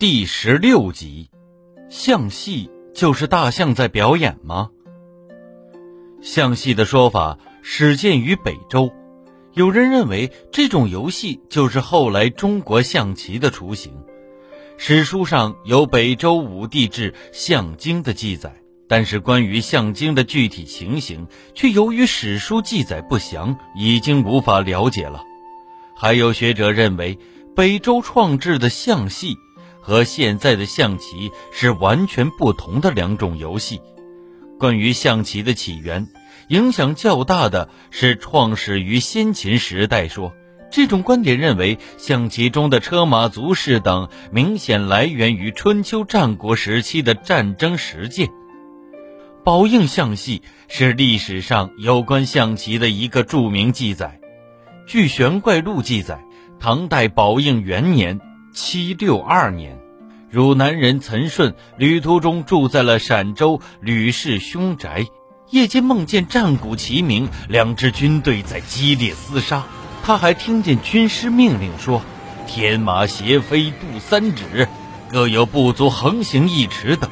第十六集，象戏就是大象在表演吗？象戏的说法始见于北周，有人认为这种游戏就是后来中国象棋的雏形。史书上有北周武帝制象经的记载，但是关于象经的具体情形，却由于史书记载不详，已经无法了解了。还有学者认为，北周创制的象戏。和现在的象棋是完全不同的两种游戏。关于象棋的起源，影响较大的是创始于先秦时代说。这种观点认为，象棋中的车马足式等明显来源于春秋战国时期的战争实践。宝应象戏是历史上有关象棋的一个著名记载。据《玄怪录》记载，唐代宝应元年。七六二年，汝南人岑顺旅途中住在了陕州吕氏凶宅，夜间梦见战鼓齐鸣，两支军队在激烈厮杀。他还听见军师命令说：“天马斜飞度三指，各有部族横行一尺等。”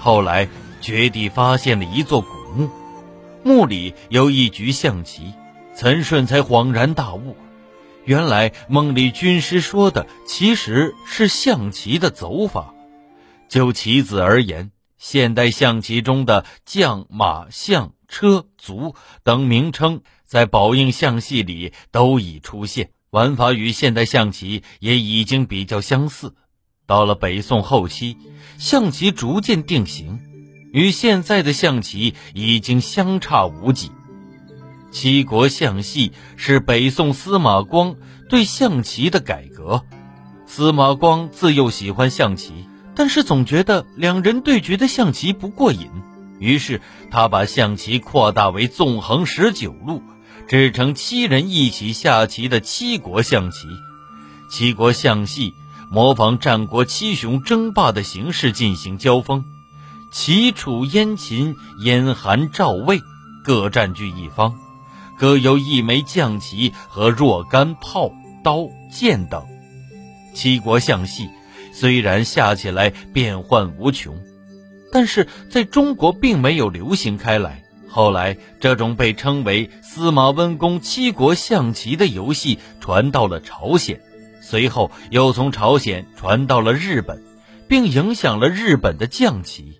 后来掘地发现了一座古墓，墓里有一局象棋，岑顺才恍然大悟。原来梦里军师说的其实是象棋的走法。就棋子而言，现代象棋中的将、马、象、车、卒等名称，在宝应象戏里都已出现，玩法与现代象棋也已经比较相似。到了北宋后期，象棋逐渐定型，与现在的象棋已经相差无几。七国象戏是北宋司马光对象棋的改革。司马光自幼喜欢象棋，但是总觉得两人对决的象棋不过瘾，于是他把象棋扩大为纵横十九路，制成七人一起下棋的七国象棋。七国象戏模仿战国七雄争霸的形式进行交锋，齐、楚、燕、秦、燕、韩、赵、魏各占据一方。各有一枚将旗和若干炮、刀、剑等。七国象戏虽然下起来变幻无穷，但是在中国并没有流行开来。后来，这种被称为司马温公七国象棋的游戏传到了朝鲜，随后又从朝鲜传到了日本，并影响了日本的将棋。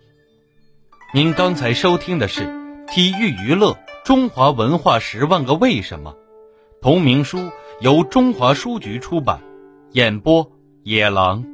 您刚才收听的是体育娱乐。中华文化十万个为什么，同名书由中华书局出版，演播野狼。